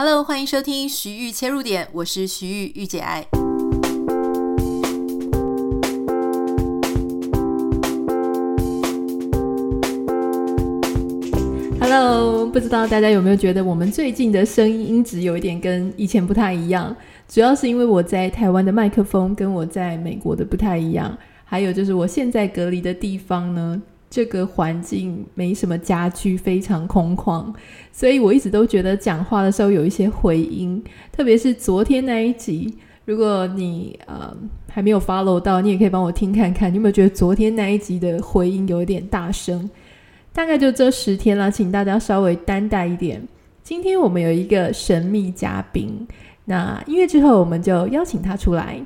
Hello，欢迎收听徐玉切入点，我是徐玉御姐爱。Hello，不知道大家有没有觉得我们最近的声音音质有一点跟以前不太一样？主要是因为我在台湾的麦克风跟我在美国的不太一样，还有就是我现在隔离的地方呢。这个环境没什么家具，非常空旷，所以我一直都觉得讲话的时候有一些回音，特别是昨天那一集，如果你呃还没有 follow 到，你也可以帮我听看看，你有没有觉得昨天那一集的回音有一点大声？大概就这十天了，请大家稍微担待一点。今天我们有一个神秘嘉宾，那音乐之后我们就邀请他出来。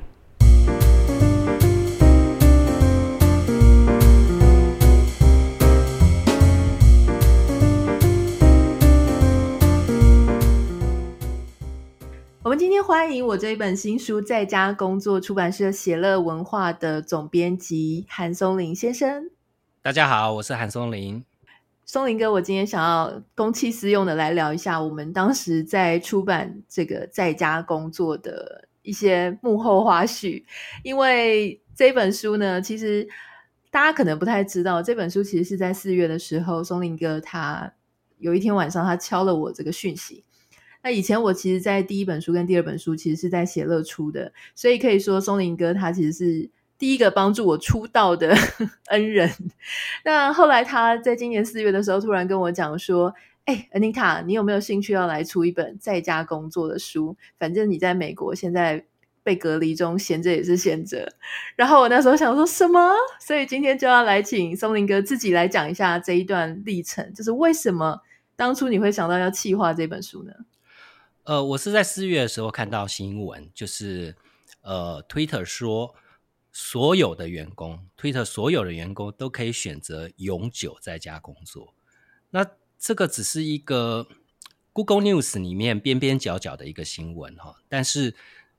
我们今天欢迎我这一本新书《在家工作》出版社写乐文化的总编辑韩松林先生。大家好，我是韩松林。松林哥，我今天想要公器私用的来聊一下我们当时在出版这个《在家工作》的一些幕后花絮。因为这本书呢，其实大家可能不太知道，这本书其实是在四月的时候，松林哥他有一天晚上他敲了我这个讯息。那以前我其实，在第一本书跟第二本书，其实是在写乐出的，所以可以说松林哥他其实是第一个帮助我出道的 恩人。那后来他在今年四月的时候，突然跟我讲说：“哎，Anita，你有没有兴趣要来出一本在家工作的书？反正你在美国现在被隔离中，闲着也是闲着。”然后我那时候想说什么？所以今天就要来请松林哥自己来讲一下这一段历程，就是为什么当初你会想到要企划这本书呢？呃，我是在四月的时候看到新闻，就是呃，Twitter 说所有的员工，Twitter 所有的员工都可以选择永久在家工作。那这个只是一个 Google News 里面边边角角的一个新闻哈，但是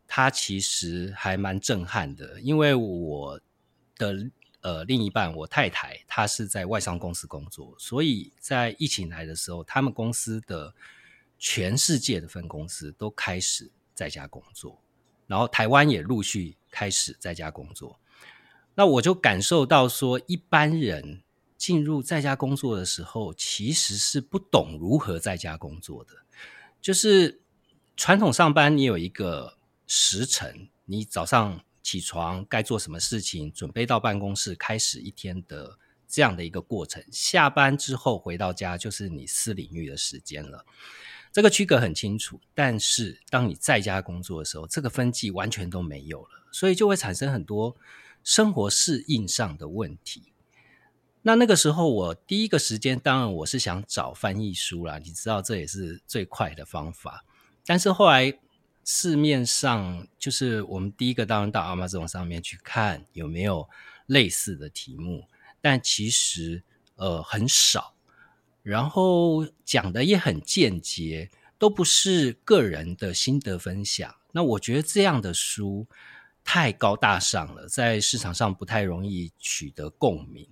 它其实还蛮震撼的，因为我的呃另一半，我太太，她是在外商公司工作，所以在疫情来的时候，他们公司的。全世界的分公司都开始在家工作，然后台湾也陆续开始在家工作。那我就感受到说，一般人进入在家工作的时候，其实是不懂如何在家工作的。就是传统上班，你有一个时辰，你早上起床该做什么事情，准备到办公室开始一天的这样的一个过程。下班之后回到家，就是你私领域的时间了。这个区隔很清楚，但是当你在家工作的时候，这个分际完全都没有了，所以就会产生很多生活适应上的问题。那那个时候，我第一个时间，当然我是想找翻译书啦，你知道这也是最快的方法。但是后来市面上，就是我们第一个当然到 Amazon 上面去看有没有类似的题目，但其实呃很少。然后讲的也很间接，都不是个人的心得分享。那我觉得这样的书太高大上了，在市场上不太容易取得共鸣。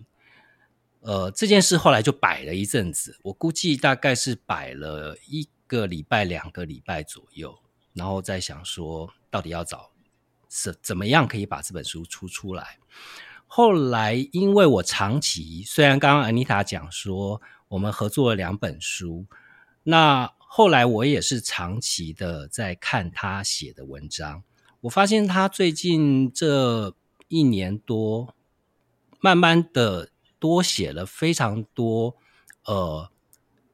呃，这件事后来就摆了一阵子，我估计大概是摆了一个礼拜、两个礼拜左右，然后再想说到底要找怎怎么样可以把这本书出出来。后来因为我长期，虽然刚刚 Anita 讲说。我们合作了两本书，那后来我也是长期的在看他写的文章。我发现他最近这一年多，慢慢的多写了非常多呃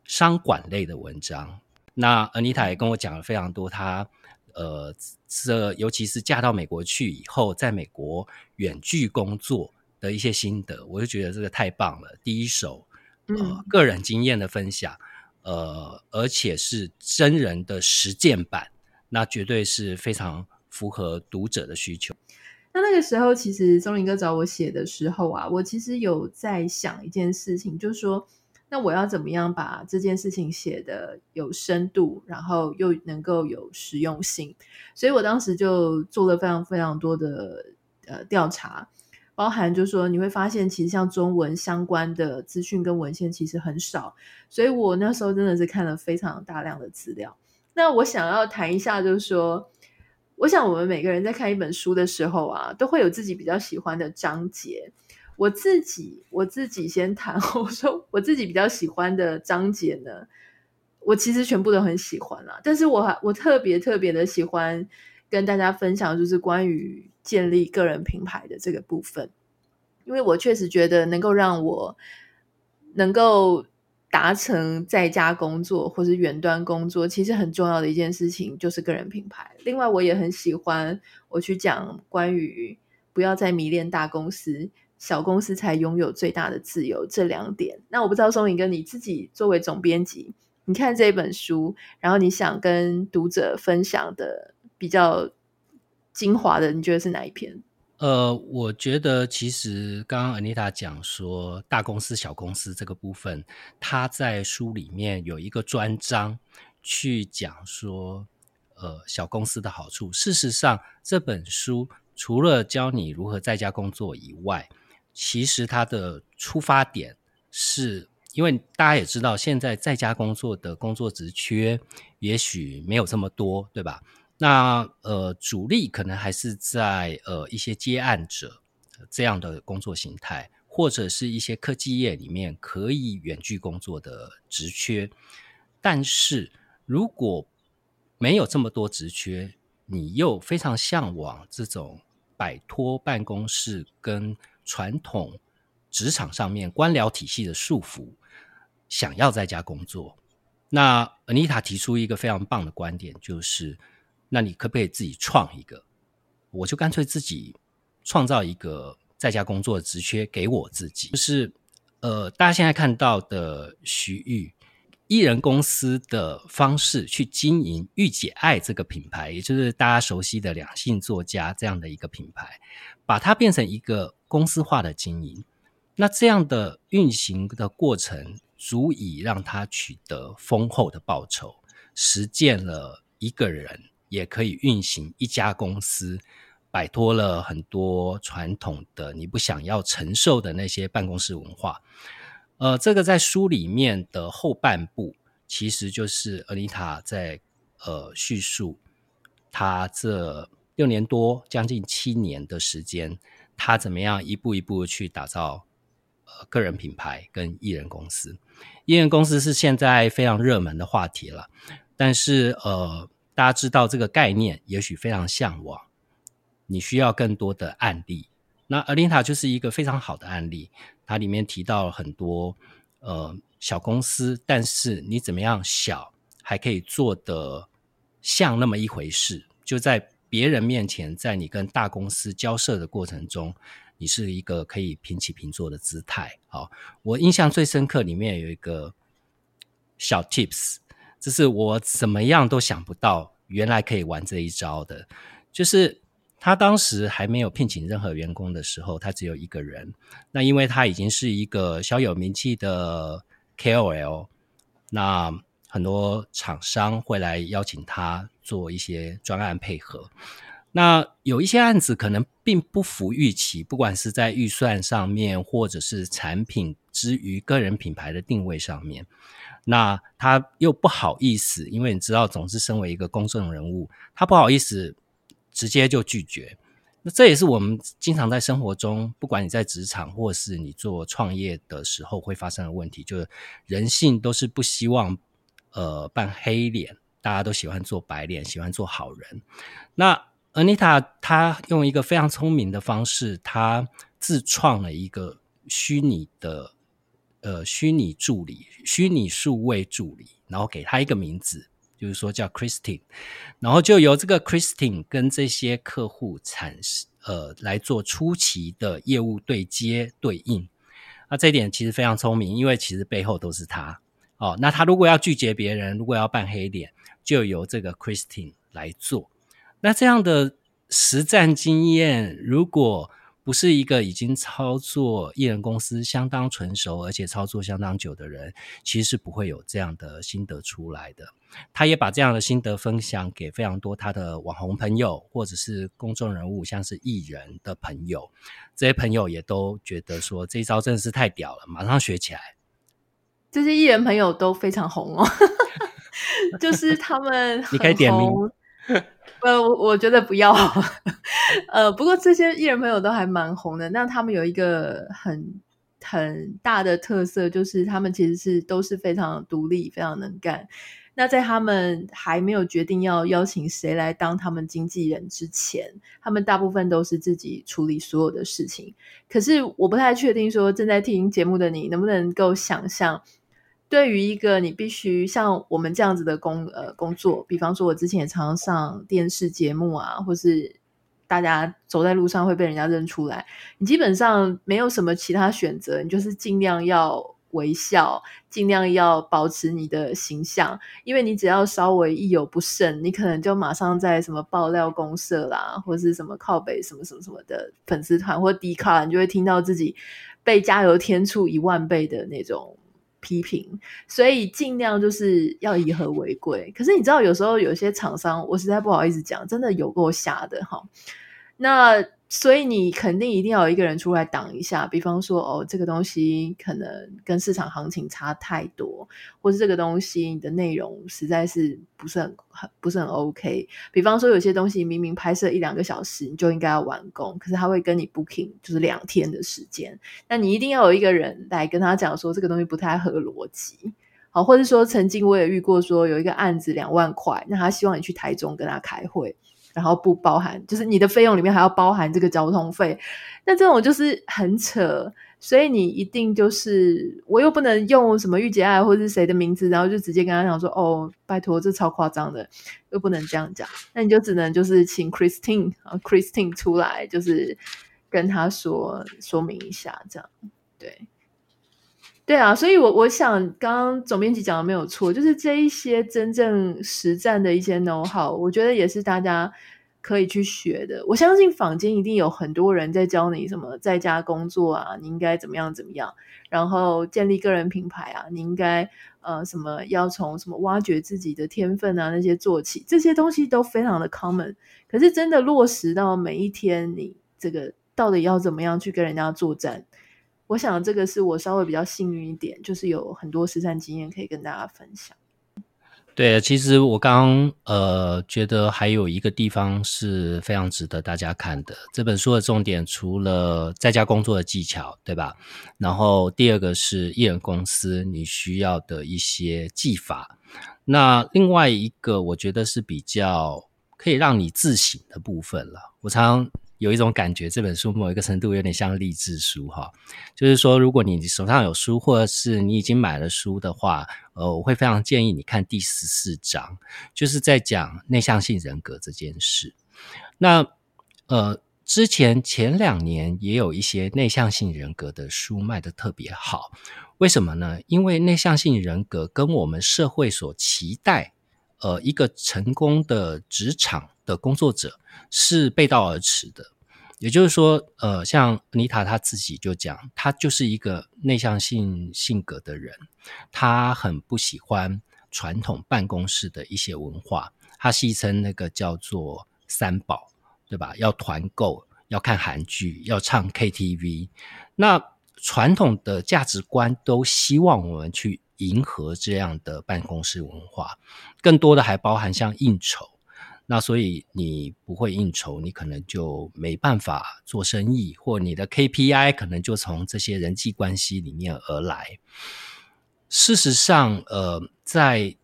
商管类的文章。那安妮塔也跟我讲了非常多她，呃这尤其是嫁到美国去以后，在美国远距工作的一些心得，我就觉得这个太棒了，第一手。呃，个人经验的分享，呃，而且是真人的实践版，那绝对是非常符合读者的需求。那那个时候，其实钟林哥找我写的时候啊，我其实有在想一件事情，就是说，那我要怎么样把这件事情写的有深度，然后又能够有实用性，所以我当时就做了非常非常多的呃调查。包含就是说，你会发现其实像中文相关的资讯跟文献其实很少，所以我那时候真的是看了非常大量的资料。那我想要谈一下，就是说，我想我们每个人在看一本书的时候啊，都会有自己比较喜欢的章节。我自己，我自己先谈，我说我自己比较喜欢的章节呢，我其实全部都很喜欢啦。但是我还我特别特别的喜欢跟大家分享，就是关于建立个人品牌的这个部分，因为我确实觉得能够让我能够。达成在家工作或是远端工作，其实很重要的一件事情就是个人品牌。另外，我也很喜欢我去讲关于不要再迷恋大公司，小公司才拥有最大的自由这两点。那我不知道松影哥你自己作为总编辑，你看这本书，然后你想跟读者分享的比较精华的，你觉得是哪一篇？呃，我觉得其实刚刚 Anita 讲说大公司、小公司这个部分，他在书里面有一个专章去讲说，呃，小公司的好处。事实上，这本书除了教你如何在家工作以外，其实它的出发点是因为大家也知道，现在在家工作的工作职缺也许没有这么多，对吧？那呃，主力可能还是在呃一些接案者这样的工作形态，或者是一些科技业里面可以远距工作的职缺。但是如果没有这么多职缺，你又非常向往这种摆脱办公室跟传统职场上面官僚体系的束缚，想要在家工作，那 Anita 提出一个非常棒的观点，就是。那你可不可以自己创一个？我就干脆自己创造一个在家工作的职缺给我自己。就是呃，大家现在看到的徐玉艺人公司的方式去经营御姐爱这个品牌，也就是大家熟悉的两性作家这样的一个品牌，把它变成一个公司化的经营。那这样的运行的过程，足以让他取得丰厚的报酬，实践了一个人。也可以运行一家公司，摆脱了很多传统的你不想要承受的那些办公室文化。呃，这个在书里面的后半部，其实就是 Anita 在呃叙述他这六年多将近七年的时间，他怎么样一步一步去打造呃个人品牌跟艺人公司。艺人公司是现在非常热门的话题了，但是呃。大家知道这个概念，也许非常向往。你需要更多的案例，那 Anita 就是一个非常好的案例。它里面提到了很多呃小公司，但是你怎么样小还可以做得像那么一回事？就在别人面前，在你跟大公司交涉的过程中，你是一个可以平起平坐的姿态。好，我印象最深刻里面有一个小 tips。这是我怎么样都想不到，原来可以玩这一招的。就是他当时还没有聘请任何员工的时候，他只有一个人。那因为他已经是一个小有名气的 KOL，那很多厂商会来邀请他做一些专案配合。那有一些案子可能并不符预期，不管是在预算上面，或者是产品之于个人品牌的定位上面。那他又不好意思，因为你知道，总是身为一个公众人物，他不好意思直接就拒绝。那这也是我们经常在生活中，不管你在职场或是你做创业的时候会发生的问题，就是人性都是不希望呃扮黑脸，大家都喜欢做白脸，喜欢做好人。那 Anita 她用一个非常聪明的方式，她自创了一个虚拟的。呃，虚拟助理，虚拟数位助理，然后给他一个名字，就是说叫 Christine，然后就由这个 Christine 跟这些客户产呃来做初期的业务对接对应。那这一点其实非常聪明，因为其实背后都是他哦。那他如果要拒绝别人，如果要扮黑脸，就由这个 Christine 来做。那这样的实战经验，如果不是一个已经操作艺人公司相当纯熟，而且操作相当久的人，其实是不会有这样的心得出来的。他也把这样的心得分享给非常多他的网红朋友，或者是公众人物，像是艺人的朋友。这些朋友也都觉得说，这一招真的是太屌了，马上学起来。这些艺人朋友都非常红哦。就是他们你可以点名。呃，我我觉得不要。呃，不过这些艺人朋友都还蛮红的。那他们有一个很很大的特色，就是他们其实是都是非常独立、非常能干。那在他们还没有决定要邀请谁来当他们经纪人之前，他们大部分都是自己处理所有的事情。可是我不太确定，说正在听节目的你能不能够想象，对于一个你必须像我们这样子的工呃工作，比方说我之前也常常上电视节目啊，或是大家走在路上会被人家认出来，你基本上没有什么其他选择，你就是尽量要。微笑，尽量要保持你的形象，因为你只要稍微一有不慎，你可能就马上在什么爆料公社啦，或是什么靠北什么什么什么的粉丝团或 D 卡，你就会听到自己被加油添醋一万倍的那种批评，所以尽量就是要以和为贵。可是你知道，有时候有些厂商，我实在不好意思讲，真的有够瞎的哈。那所以你肯定一定要有一个人出来挡一下，比方说哦，这个东西可能跟市场行情差太多，或是这个东西你的内容实在是不是很很不是很 OK。比方说有些东西明明拍摄一两个小时你就应该要完工，可是他会跟你 booking 就是两天的时间，那你一定要有一个人来跟他讲说这个东西不太合逻辑。好，或者说曾经我也遇过说有一个案子两万块，那他希望你去台中跟他开会。然后不包含，就是你的费用里面还要包含这个交通费，那这种就是很扯，所以你一定就是我又不能用什么御姐爱或者是谁的名字，然后就直接跟他讲说哦，拜托，这超夸张的，又不能这样讲，那你就只能就是请 Christine 啊 Christine 出来，就是跟他说说明一下，这样。对。对啊，所以我，我想，刚刚总编辑讲的没有错，就是这一些真正实战的一些 know how，我觉得也是大家可以去学的。我相信坊间一定有很多人在教你什么在家工作啊，你应该怎么样怎么样，然后建立个人品牌啊，你应该呃什么要从什么挖掘自己的天分啊那些做起，这些东西都非常的 common。可是真的落实到每一天，你这个到底要怎么样去跟人家作战？我想这个是我稍微比较幸运一点，就是有很多实战经验可以跟大家分享。对，其实我刚呃觉得还有一个地方是非常值得大家看的。这本书的重点除了在家工作的技巧，对吧？然后第二个是艺人公司你需要的一些技法。那另外一个我觉得是比较可以让你自省的部分了。我常常。有一种感觉，这本书某一个程度有点像励志书哈，就是说，如果你手上有书，或者是你已经买了书的话，呃，我会非常建议你看第十四章，就是在讲内向性人格这件事。那呃，之前前两年也有一些内向性人格的书卖得特别好，为什么呢？因为内向性人格跟我们社会所期待，呃，一个成功的职场的工作者是背道而驰的，也就是说，呃，像妮塔她自己就讲，她就是一个内向性性格的人，她很不喜欢传统办公室的一些文化，她戏称那个叫做三宝，对吧？要团购，要看韩剧，要唱 KTV，那传统的价值观都希望我们去迎合这样的办公室文化，更多的还包含像应酬。那所以你不会应酬，你可能就没办法做生意，或你的 KPI 可能就从这些人际关系里面而来。事实上，呃，在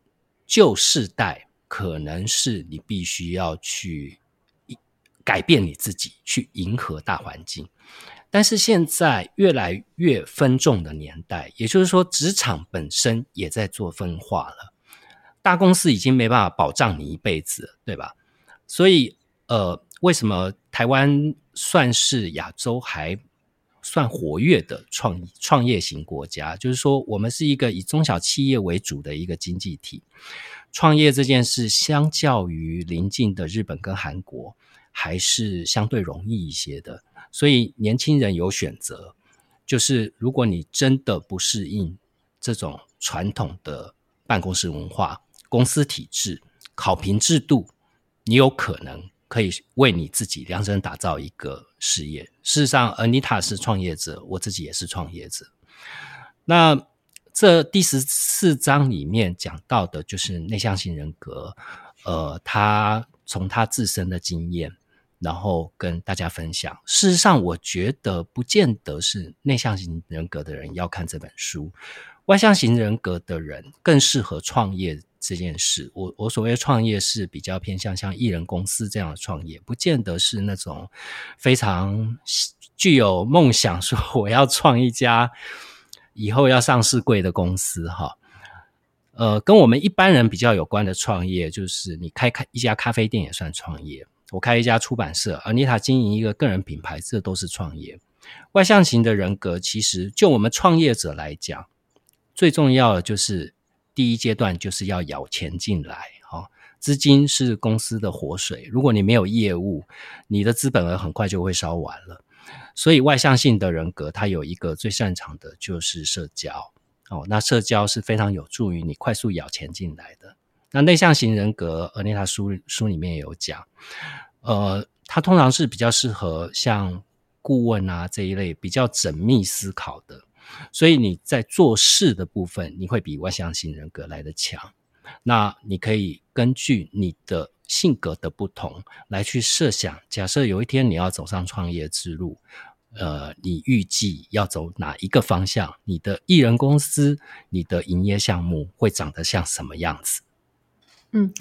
旧世代，可能是你必须要去改变你自己，去迎合大环境。但是现在越来越分众的年代，也就是说，职场本身也在做分化了。大公司已经没办法保障你一辈子，对吧？所以，呃，为什么台湾算是亚洲还算活跃的创创业型国家？就是说，我们是一个以中小企业为主的一个经济体，创业这件事，相较于邻近的日本跟韩国，还是相对容易一些的。所以，年轻人有选择，就是如果你真的不适应这种传统的办公室文化，公司体制、考评制度，你有可能可以为你自己量身打造一个事业。事实上，Anita 是创业者，我自己也是创业者。那这第十四章里面讲到的就是内向型人格，呃，他从他自身的经验，然后跟大家分享。事实上，我觉得不见得是内向型人格的人要看这本书，外向型人格的人更适合创业。这件事，我我所谓创业是比较偏向像艺人公司这样的创业，不见得是那种非常具有梦想，说我要创一家以后要上市贵的公司哈。呃，跟我们一般人比较有关的创业，就是你开开一家咖啡店也算创业，我开一家出版社，而妮塔经营一个个人品牌，这都是创业。外向型的人格，其实就我们创业者来讲，最重要的就是。第一阶段就是要咬钱进来，哈，资金是公司的活水。如果你没有业务，你的资本额很快就会烧完了。所以外向性的人格，他有一个最擅长的就是社交，哦，那社交是非常有助于你快速咬钱进来的。那内向型人格，而那他书书里面有讲，呃，他通常是比较适合像顾问啊这一类比较缜密思考的。所以你在做事的部分，你会比外向型人格来得强。那你可以根据你的性格的不同来去设想，假设有一天你要走上创业之路，呃，你预计要走哪一个方向？你的艺人公司、你的营业项目会长得像什么样子？嗯，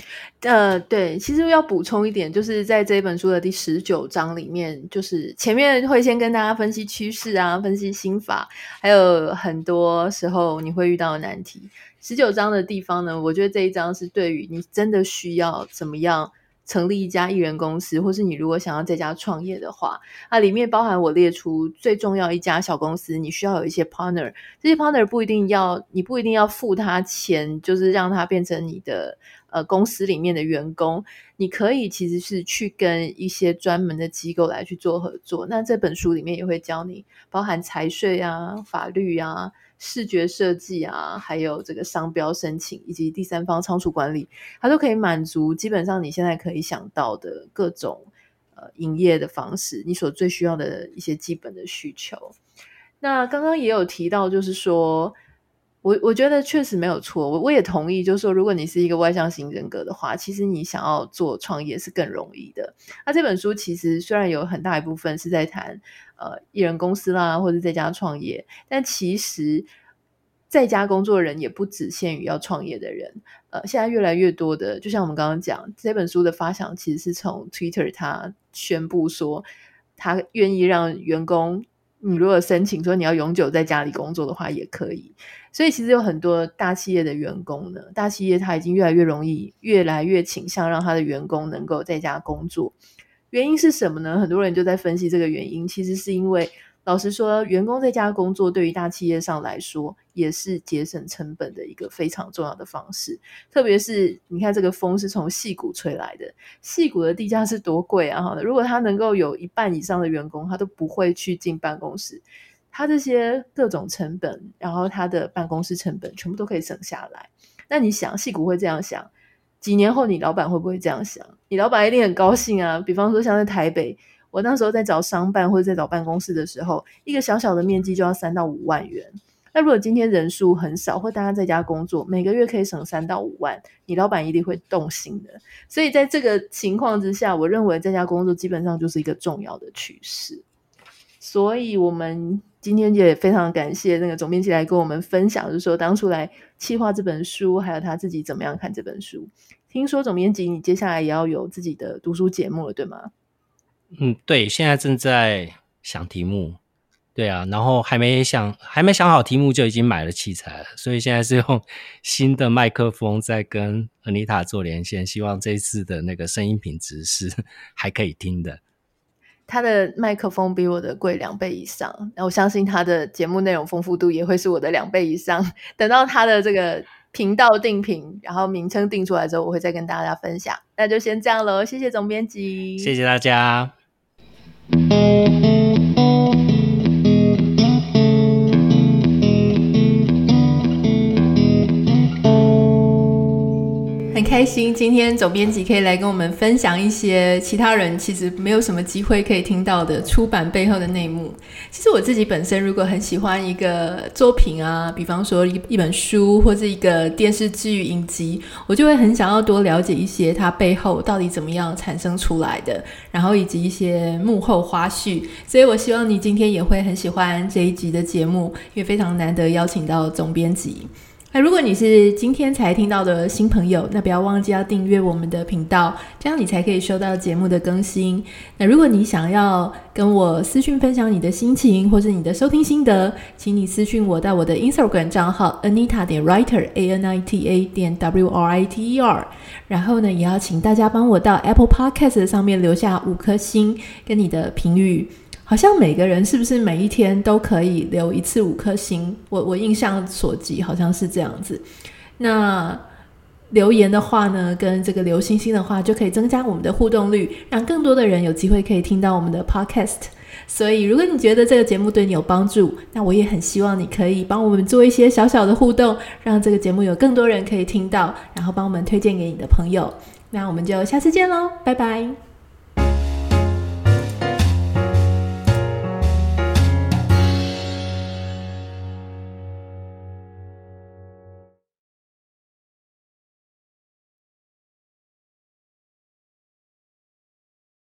呃，对，其实要补充一点，就是在这本书的第十九章里面，就是前面会先跟大家分析趋势啊，分析心法，还有很多时候你会遇到的难题。十九章的地方呢，我觉得这一章是对于你真的需要怎么样成立一家艺人公司，或是你如果想要在家创业的话，它里面包含我列出最重要一家小公司，你需要有一些 partner，这些 partner 不一定要，你不一定要付他钱，就是让他变成你的。呃，公司里面的员工，你可以其实是去跟一些专门的机构来去做合作。那这本书里面也会教你，包含财税啊、法律啊、视觉设计啊，还有这个商标申请以及第三方仓储管理，它都可以满足基本上你现在可以想到的各种呃营业的方式，你所最需要的一些基本的需求。那刚刚也有提到，就是说。我我觉得确实没有错，我我也同意，就是说，如果你是一个外向型人格的话，其实你想要做创业是更容易的。那这本书其实虽然有很大一部分是在谈呃艺人公司啦，或者在家创业，但其实在家工作的人也不只限于要创业的人。呃，现在越来越多的，就像我们刚刚讲，这本书的发想其实是从 Twitter 他宣布说，他愿意让员工，你如果申请说你要永久在家里工作的话，也可以。所以其实有很多大企业的员工呢，大企业他已经越来越容易，越来越倾向让他的员工能够在家工作。原因是什么呢？很多人就在分析这个原因，其实是因为，老实说，员工在家工作对于大企业上来说，也是节省成本的一个非常重要的方式。特别是你看，这个风是从矽谷吹来的，矽谷的地价是多贵啊！哈，如果他能够有一半以上的员工，他都不会去进办公室。他这些各种成本，然后他的办公室成本全部都可以省下来。那你想，矽谷会这样想，几年后你老板会不会这样想？你老板一定很高兴啊。比方说，像在台北，我那时候在找商办或者在找办公室的时候，一个小小的面积就要三到五万元。那如果今天人数很少，或大家在家工作，每个月可以省三到五万，你老板一定会动心的。所以在这个情况之下，我认为在家工作基本上就是一个重要的趋势。所以，我们。今天也非常感谢那个总编辑来跟我们分享，就是说当初来企划这本书，还有他自己怎么样看这本书。听说总编辑你接下来也要有自己的读书节目了，对吗？嗯，对，现在正在想题目，对啊，然后还没想还没想好题目就已经买了器材了，所以现在是用 新的麦克风在跟 Anita 做连线，希望这一次的那个声音品质是 还可以听的。他的麦克风比我的贵两倍以上，那我相信他的节目内容丰富度也会是我的两倍以上。等到他的这个频道定频，然后名称定出来之后，我会再跟大家分享。那就先这样喽，谢谢总编辑，谢谢大家。很开心，今天总编辑可以来跟我们分享一些其他人其实没有什么机会可以听到的出版背后的内幕。其实我自己本身如果很喜欢一个作品啊，比方说一一本书或者一个电视剧影集，我就会很想要多了解一些它背后到底怎么样产生出来的，然后以及一些幕后花絮。所以我希望你今天也会很喜欢这一集的节目，因为非常难得邀请到总编辑。那如果你是今天才听到的新朋友，那不要忘记要订阅我们的频道，这样你才可以收到节目的更新。那如果你想要跟我私讯分享你的心情，或是你的收听心得，请你私讯我到我的 Instagram 账号 Anita 点 Writer A N I T A 点 W R I T E R。然后呢，也要请大家帮我到 Apple Podcast 上面留下五颗星跟你的评语。好像每个人是不是每一天都可以留一次五颗星？我我印象所及好像是这样子。那留言的话呢，跟这个留星星的话，就可以增加我们的互动率，让更多的人有机会可以听到我们的 podcast。所以，如果你觉得这个节目对你有帮助，那我也很希望你可以帮我们做一些小小的互动，让这个节目有更多人可以听到，然后帮我们推荐给你的朋友。那我们就下次见喽，拜拜。